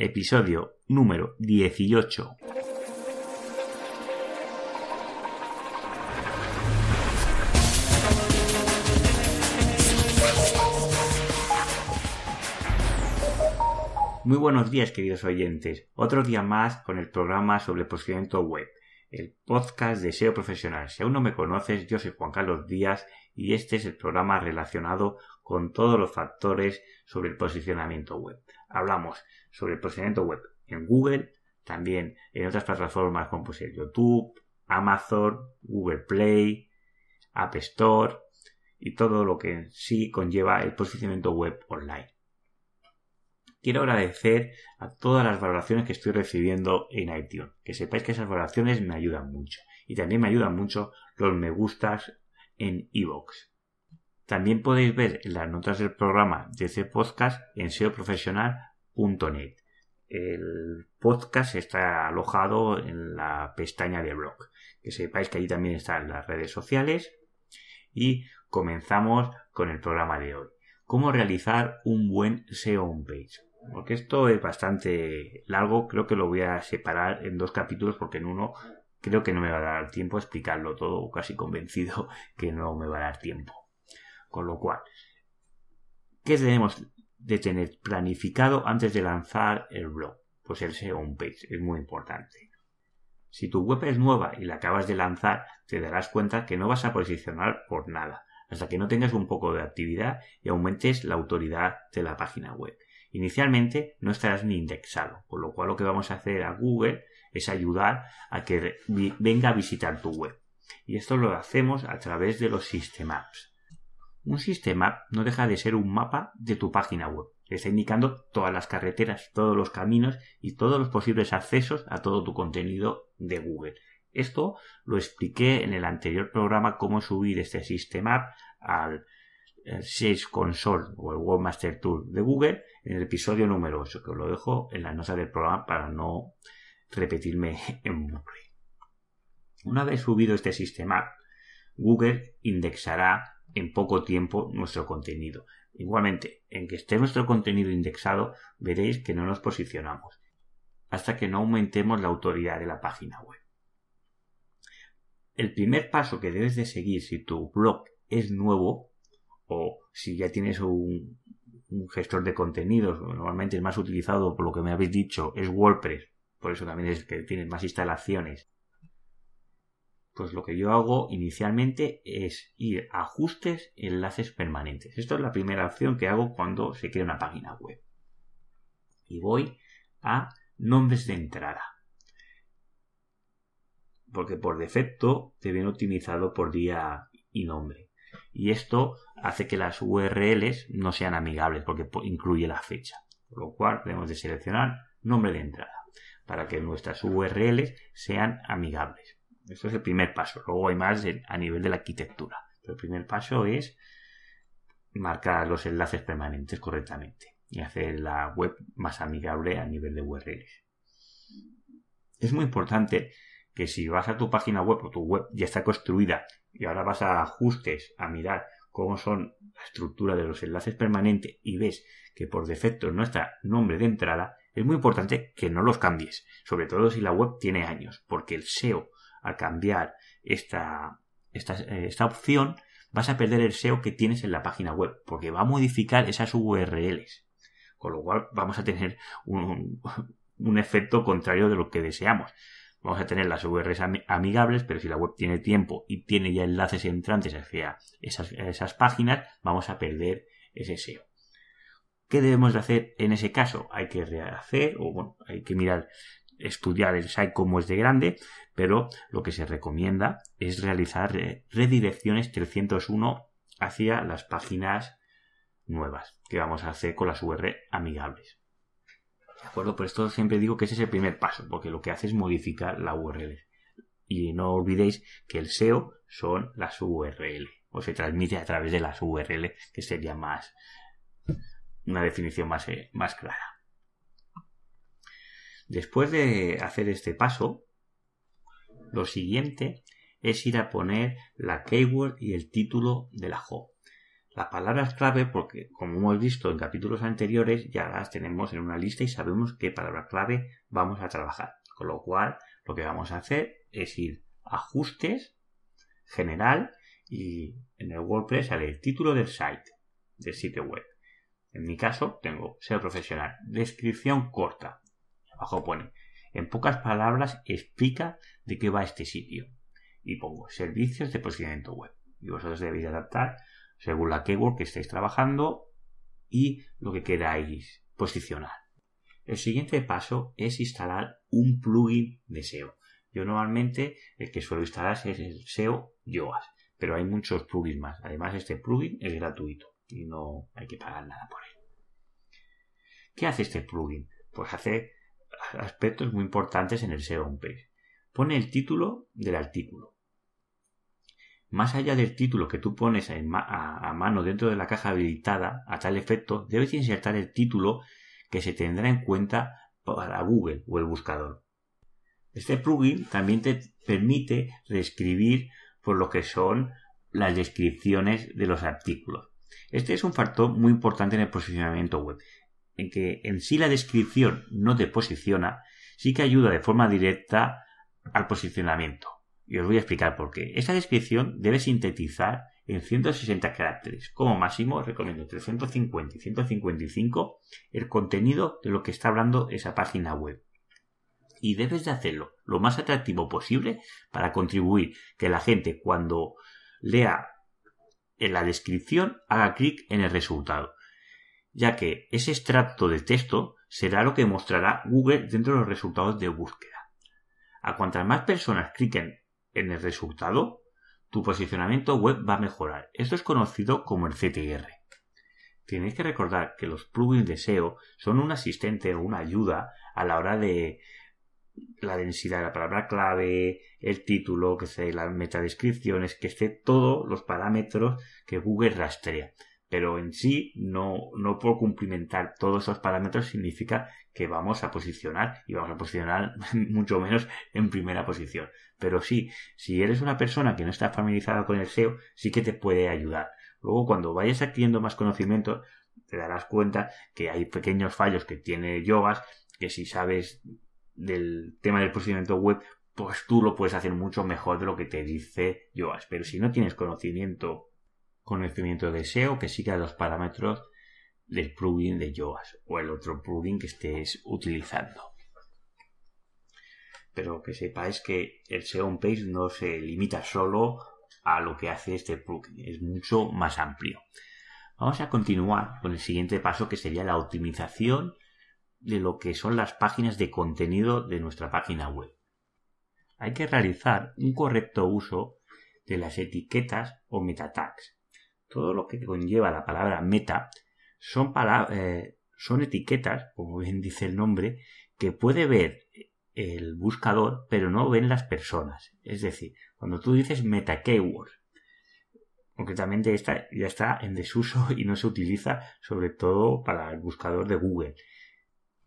episodio número 18. Muy buenos días, queridos oyentes. Otro día más con el programa sobre posicionamiento web, el podcast de SEO profesional. Si aún no me conoces, yo soy Juan Carlos Díaz y este es el programa relacionado con todos los factores sobre el posicionamiento web. Hablamos sobre el posicionamiento web en Google, también en otras plataformas como pues, YouTube, Amazon, Google Play, App Store y todo lo que en sí conlleva el posicionamiento web online. Quiero agradecer a todas las valoraciones que estoy recibiendo en iTunes. Que sepáis que esas valoraciones me ayudan mucho. Y también me ayudan mucho los me gustas en iVoox. También podéis ver las notas del programa de este podcast en El podcast está alojado en la pestaña de blog. Que sepáis que allí también están las redes sociales. Y comenzamos con el programa de hoy. ¿Cómo realizar un buen SEO homepage? porque esto es bastante largo, creo que lo voy a separar en dos capítulos porque en uno creo que no me va a dar tiempo a explicarlo todo, casi convencido que no me va a dar tiempo. Con lo cual, ¿qué debemos de tener planificado antes de lanzar el blog? Pues el SEO page es muy importante. Si tu web es nueva y la acabas de lanzar, te darás cuenta que no vas a posicionar por nada, hasta que no tengas un poco de actividad y aumentes la autoridad de la página web. Inicialmente no estarás ni indexado, con lo cual lo que vamos a hacer a Google es ayudar a que venga a visitar tu web. Y esto lo hacemos a través de los Systemaps. Un Systemap no deja de ser un mapa de tu página web. está indicando todas las carreteras, todos los caminos y todos los posibles accesos a todo tu contenido de Google. Esto lo expliqué en el anterior programa cómo subir este Systemap al el 6 Console o el Webmaster Tool de Google en el episodio número 8, que os lo dejo en la nota del programa para no repetirme en bucle. Una vez subido este sistema, Google indexará en poco tiempo nuestro contenido. Igualmente, en que esté nuestro contenido indexado, veréis que no nos posicionamos hasta que no aumentemos la autoridad de la página web. El primer paso que debes de seguir si tu blog es nuevo o si ya tienes un, gestor de contenidos, normalmente el más utilizado por lo que me habéis dicho es WordPress, por eso también es que tienes más instalaciones. Pues lo que yo hago inicialmente es ir a ajustes, enlaces permanentes. Esto es la primera opción que hago cuando se crea una página web. Y voy a nombres de entrada. Porque por defecto te viene optimizado por día y nombre y esto hace que las URLs no sean amigables porque incluye la fecha. Por lo cual debemos de seleccionar nombre de entrada para que nuestras URLs sean amigables. Esto es el primer paso. Luego hay más a nivel de la arquitectura. Pero el primer paso es marcar los enlaces permanentes correctamente y hacer la web más amigable a nivel de URLs. Es muy importante que si vas a tu página web o tu web ya está construida y ahora vas a ajustes a mirar cómo son la estructura de los enlaces permanentes y ves que por defecto no está nombre de entrada, es muy importante que no los cambies, sobre todo si la web tiene años, porque el SEO al cambiar esta, esta, esta opción vas a perder el SEO que tienes en la página web, porque va a modificar esas URLs. Con lo cual vamos a tener un, un efecto contrario de lo que deseamos vamos a tener las URLs amigables, pero si la web tiene tiempo y tiene ya enlaces entrantes hacia esas, esas páginas, vamos a perder ese SEO. ¿Qué debemos de hacer en ese caso? Hay que rehacer, o bueno, hay que mirar, estudiar el site como es de grande, pero lo que se recomienda es realizar eh, redirecciones 301 hacia las páginas nuevas que vamos a hacer con las URL amigables. ¿De acuerdo? Por esto siempre digo que ese es el primer paso, porque lo que hace es modificar la URL. Y no olvidéis que el SEO son las URL, o se transmite a través de las URL, que sería más una definición más, eh, más clara. Después de hacer este paso, lo siguiente es ir a poner la keyword y el título de la home. Las palabras clave, porque como hemos visto en capítulos anteriores, ya las tenemos en una lista y sabemos qué palabra clave vamos a trabajar. Con lo cual, lo que vamos a hacer es ir a ajustes, general y en el WordPress sale el título del site, del sitio web. En mi caso tengo SEO profesional, descripción corta. Abajo pone, en pocas palabras explica de qué va este sitio. Y pongo servicios de posicionamiento web. Y vosotros debéis adaptar según la keyword que estéis trabajando y lo que queráis posicionar. El siguiente paso es instalar un plugin de SEO. Yo normalmente el que suelo instalar es el SEO Yoast, pero hay muchos plugins más. Además, este plugin es gratuito y no hay que pagar nada por él. ¿Qué hace este plugin? Pues hace aspectos muy importantes en el SEO homepage. Pone el título del artículo, más allá del título que tú pones a, mano dentro de la caja habilitada a tal efecto, debes insertar el título que se tendrá en cuenta para Google o el buscador. Este plugin también te permite reescribir por lo que son las descripciones de los artículos. Este es un factor muy importante en el posicionamiento web, en que en sí la descripción no te posiciona, sí que ayuda de forma directa al posicionamiento. Y os voy a explicar por qué. Esta descripción debe sintetizar en 160 caracteres. Como máximo recomiendo entre 150 y 155 el contenido de lo que está hablando esa página web. Y debes de hacerlo lo más atractivo posible para contribuir que la gente cuando lea en la descripción haga clic en el resultado, ya que ese extracto de texto será lo que mostrará Google dentro de los resultados de búsqueda. A cuantas más personas cliquen en el resultado, tu posicionamiento web va a mejorar. Esto es conocido como el CTR. Tenéis que recordar que los plugins de SEO son un asistente o una ayuda a la hora de la densidad de la palabra clave, el título, que se las metadescripciones, que esté todos los parámetros que Google rastrea pero en sí no, no por cumplimentar todos esos parámetros significa que vamos a posicionar y vamos a posicionar mucho menos en primera posición. Pero sí, si eres una persona que no está familiarizada con el SEO, sí que te puede ayudar. Luego, cuando vayas adquiriendo más conocimiento, te darás cuenta que hay pequeños fallos que tiene Yogas, que si sabes del tema del posicionamiento web, pues tú lo puedes hacer mucho mejor de lo que te dice Yogas. Pero si no tienes conocimiento conocimiento de SEO que siga los parámetros del plugin de Yoast o el otro plugin que estés utilizando. Pero que sepáis que el SEO on page no se limita solo a lo que hace este plugin, es mucho más amplio. Vamos a continuar con el siguiente paso que sería la optimización de lo que son las páginas de contenido de nuestra página web. Hay que realizar un correcto uso de las etiquetas o meta tags todo lo que conlleva la palabra meta son, eh, son etiquetas, como bien dice el nombre, que puede ver el buscador, pero no ven las personas. Es decir, cuando tú dices meta keywords, concretamente esta ya está en desuso y no se utiliza sobre todo para el buscador de Google.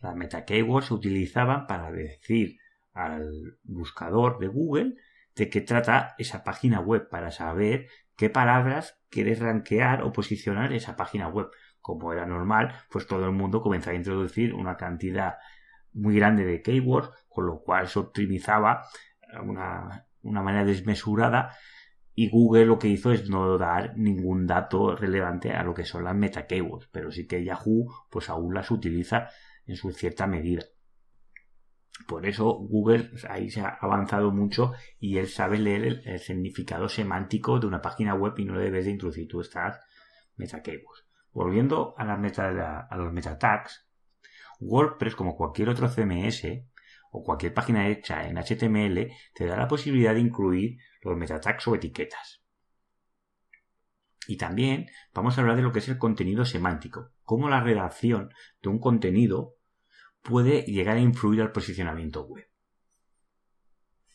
Las meta keywords se utilizaban para decir al buscador de Google de qué trata esa página web para saber qué palabras quieres rankear o posicionar esa página web. Como era normal, pues todo el mundo comenzaba a introducir una cantidad muy grande de keywords, con lo cual se optimizaba una, una manera desmesurada y Google lo que hizo es no dar ningún dato relevante a lo que son las meta keywords, pero sí que Yahoo pues aún las utiliza en su cierta medida. Por eso Google ahí se ha avanzado mucho y él sabe leer el, significado semántico de una página web y no le debes de introducir tú estas meta Volviendo a, las meta, a los meta tags, WordPress como cualquier otro CMS o cualquier página hecha en HTML te da la posibilidad de incluir los meta tags o etiquetas. Y también vamos a hablar de lo que es el contenido semántico, cómo la redacción de un contenido puede llegar a influir al posicionamiento web.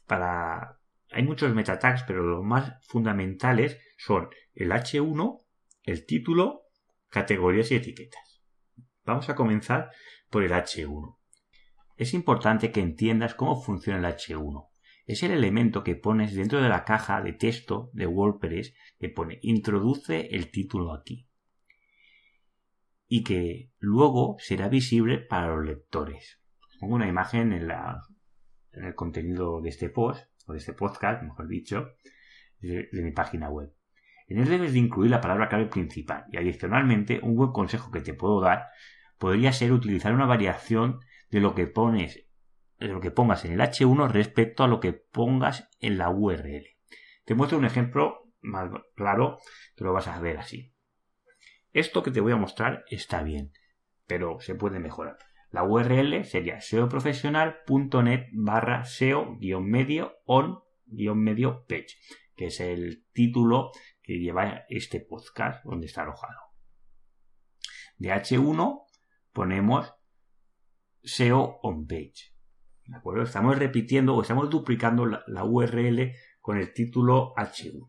Para... Hay muchos meta tags, pero los más fundamentales son el H1, el título, categorías y etiquetas. Vamos a comenzar por el H1. Es importante que entiendas cómo funciona el H1. es el elemento que pones dentro de la caja de texto de WordPress que pone introduce el título aquí y que luego será visible para los lectores. Pongo una imagen en, la, en el contenido de este post, o de este podcast, mejor dicho, de, mi página web. En él debes de incluir la palabra clave principal y adicionalmente un buen consejo que te puedo dar podría ser utilizar una variación de lo que pones de lo que pongas en el H1 respecto a lo que pongas en la URL. Te muestro un ejemplo más claro que lo vas a ver así. Esto que te voy a mostrar está bien, pero se puede mejorar. La URL sería seoprofesional.net barra seo-medio on-medio page, que es el título que lleva este podcast donde está alojado. De H1 ponemos SEO on page. ¿De acuerdo? Estamos repitiendo o estamos duplicando la, la URL con el título H1.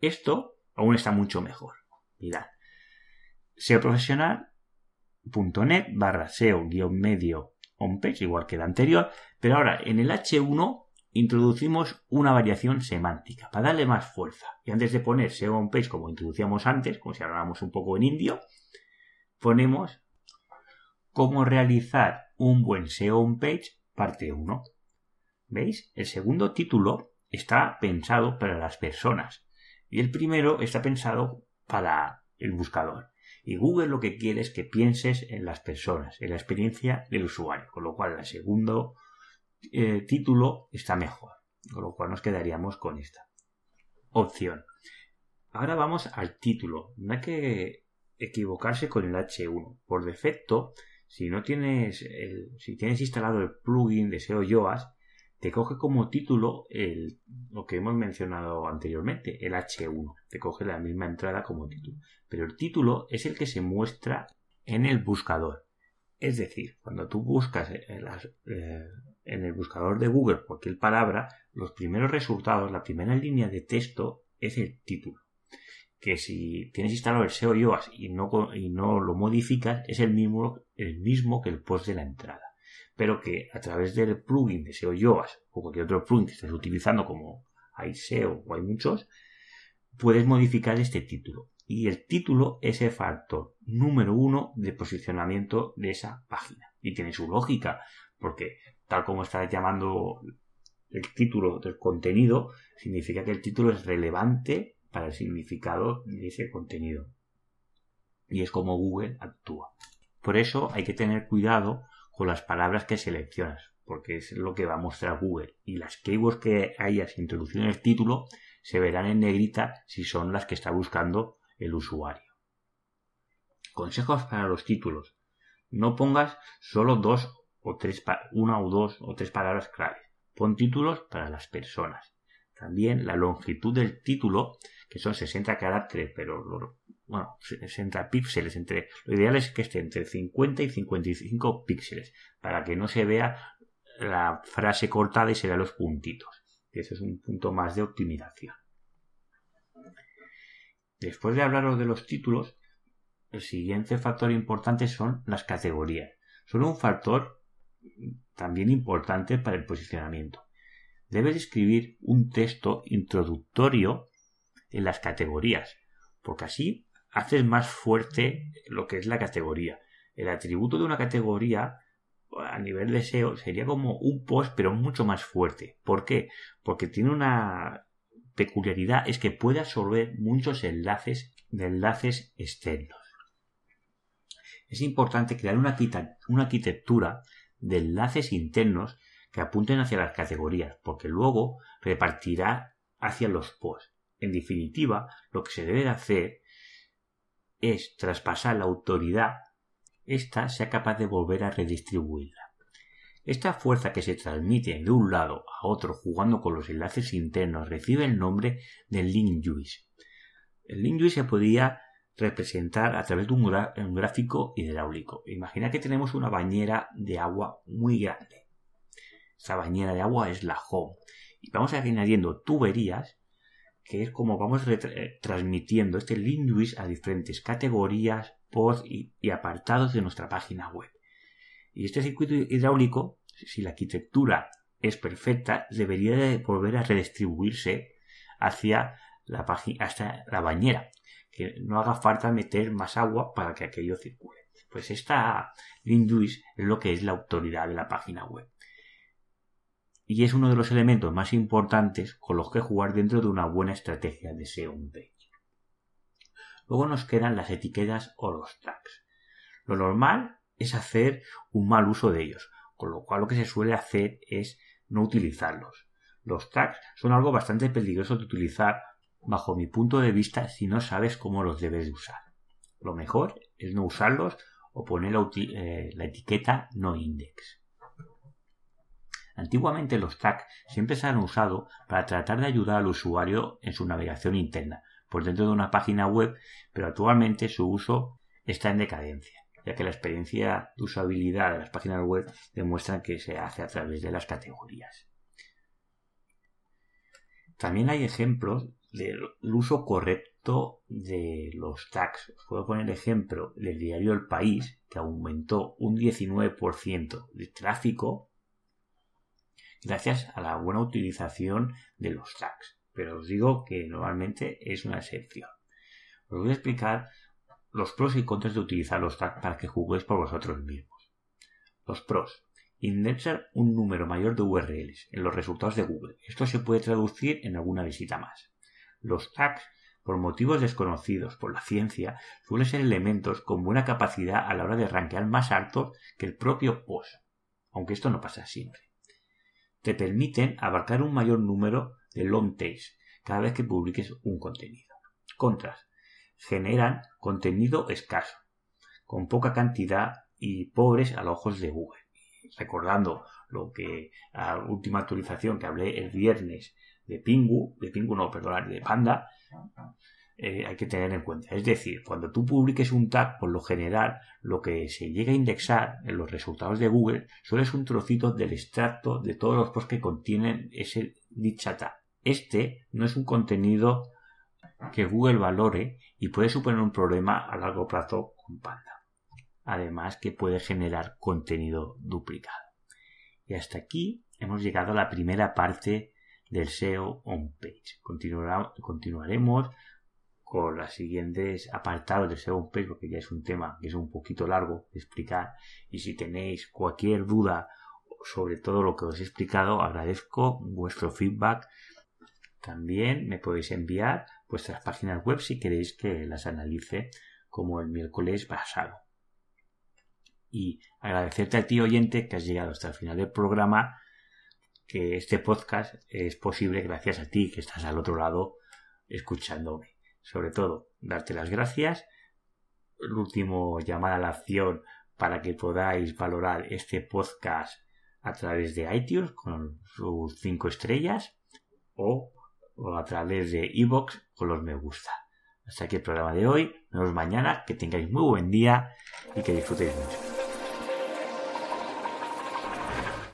Esto aún está mucho mejor. Mirad. SEOprofesional.net barra SEO-medio page igual que el anterior, pero ahora en el H1 introducimos una variación semántica para darle más fuerza. Y antes de poner SEO on page como introducíamos antes, como si habláramos un poco en indio, ponemos cómo realizar un buen SEO on page parte 1. ¿Veis? El segundo título está pensado para las personas y el primero está pensado para el buscador. Y Google lo que quiere es que pienses en las personas, en la experiencia del usuario, con lo cual el segundo eh, título está mejor, con lo cual nos quedaríamos con esta opción. Ahora vamos al título. No hay que equivocarse con el H1. Por defecto, si no tienes el, si tienes instalado el plugin de SEO Yoast, te coge como título el, lo que hemos mencionado anteriormente, el H1. Te coge la misma entrada como título. Pero el título es el que se muestra en el buscador. Es decir, cuando tú buscas en, eh, en el buscador de Google cualquier palabra, los primeros resultados, la primera línea de texto es el título que si tienes instalado el SEO Yoast y no, y no lo modificas, es el mismo, el mismo que el post de la entrada. Pero que a través del plugin de SEO Yoast o cualquier otro plugin que estés utilizando, como hay SEO o hay muchos, puedes modificar este título. Y el título es el factor número uno de posicionamiento de esa página. Y tiene su lógica, porque tal como está llamando el título del contenido, significa que el título es relevante para el significado de ese contenido. Y es como Google actúa. Por eso hay que tener cuidado con las palabras que seleccionas, porque es lo que va a mostrar Google. Y las keywords que hayas introducido en el título se verán en negrita si son las que está buscando el usuario. Consejos para los títulos. No pongas solo dos o tres, una o dos o tres palabras claves. Pon títulos para las personas. También la longitud del título que son 60 caracteres, pero bueno, 60 píxeles entre, lo ideal es que esté entre 50 y 55 píxeles, para que no se vea la frase cortada y se vean los puntitos. Ese es un punto más de optimización. Después de hablaros de los títulos, el siguiente factor importante son las categorías. Son un factor también importante para el posicionamiento. Debes escribir un texto introductorio en las categorías, porque así haces más fuerte lo que es la categoría. El atributo de una categoría a nivel de SEO sería como un post pero mucho más fuerte. ¿Por qué? Porque tiene una peculiaridad, es que puede absorber muchos enlaces de enlaces externos. Es importante crear una, una arquitectura de enlaces internos que apunten hacia las categorías, porque luego repartirá hacia los posts. En definitiva, lo que se debe de hacer es traspasar la autoridad, ésta sea capaz de volver a redistribuirla. Esta fuerza que se transmite de un lado a otro jugando con los enlaces internos recibe el nombre de link juice. El link juice se podría representar a través de un, un, gráfico hidráulico. Imagina que tenemos una bañera de agua muy grande. Esta bañera de agua es la home. Y vamos añadiendo tuberías que es como vamos eh, transmitiendo este Linguist a diferentes categorías, posts y, apartados de nuestra página web. Y este circuito hidráulico, si la arquitectura es perfecta, debería de volver a redistribuirse hacia la hasta la bañera, que no haga falta meter más agua para que aquello circule. Pues esta Linduis es lo que es la autoridad de la página web. Y es uno de los elementos más importantes con los que jugar dentro de una buena estrategia de SEO. Luego nos quedan las etiquetas o los tags. Lo normal es hacer un mal uso de ellos, con lo cual lo que se suele hacer es no utilizarlos. Los tags son algo bastante peligroso de utilizar bajo mi punto de vista si no sabes cómo los debes de usar. Lo mejor es no usarlos o poner la, eh, etiqueta no index. Antiguamente los tags siempre se han usado para tratar de ayudar al usuario en su navegación interna por dentro de una página web, pero actualmente su uso está en decadencia, ya que la experiencia de usabilidad de las páginas web demuestran que se hace a través de las categorías. También hay ejemplos del uso correcto de los tags. Os puedo poner ejemplo del diario El País, que aumentó un 19% de tráfico gracias a la buena utilización de los tags. Pero os digo que normalmente es una excepción. Os voy a explicar los pros y contras de utilizar los tags para que juguéis por vosotros mismos. Los pros. Indexar un número mayor de URLs en los resultados de Google. Esto se puede traducir en alguna visita más. Los tags, por motivos desconocidos por la ciencia, suelen ser elementos con buena capacidad a la hora de rankear más altos que el propio post, aunque esto no pasa siempre. Te permiten abarcar un mayor número de long tails cada vez que publiques un contenido. Contras. Generan contenido escaso, con poca cantidad y pobres a los ojos de Google. Recordando lo que la última actualización que hablé el viernes de Pingu, de Pingu no, perdón, de Panda, eh, hay que tener en cuenta. Es decir, cuando tú publiques un tag, por lo general, lo que se llega a indexar en los resultados de Google suele ser un trocito del extracto de todos los posts que contienen ese dicha tag. Este no es un contenido que Google valore y puede suponer un problema a largo plazo con Panda. Además que puede generar contenido duplicado. Y hasta aquí hemos llegado a la primera parte del SEO on page. continuaremos con los siguientes apartados del SEO on page porque ya es un tema que es un poquito largo de explicar y si tenéis cualquier duda sobre todo lo que os he explicado agradezco vuestro feedback también me podéis enviar vuestras páginas web si queréis que las analice como el miércoles pasado y agradecerte a ti oyente que has llegado hasta el final del programa que este podcast es posible gracias a ti que estás al otro lado escuchándome. Sobre todo, darte las gracias. El último llamada a la acción para que podáis valorar este podcast a través de iTunes con sus cinco estrellas o, a través de iBox con los me gusta. Hasta aquí el programa de hoy. Nos vemos mañana. Que tengáis muy buen día y que disfrutéis mucho.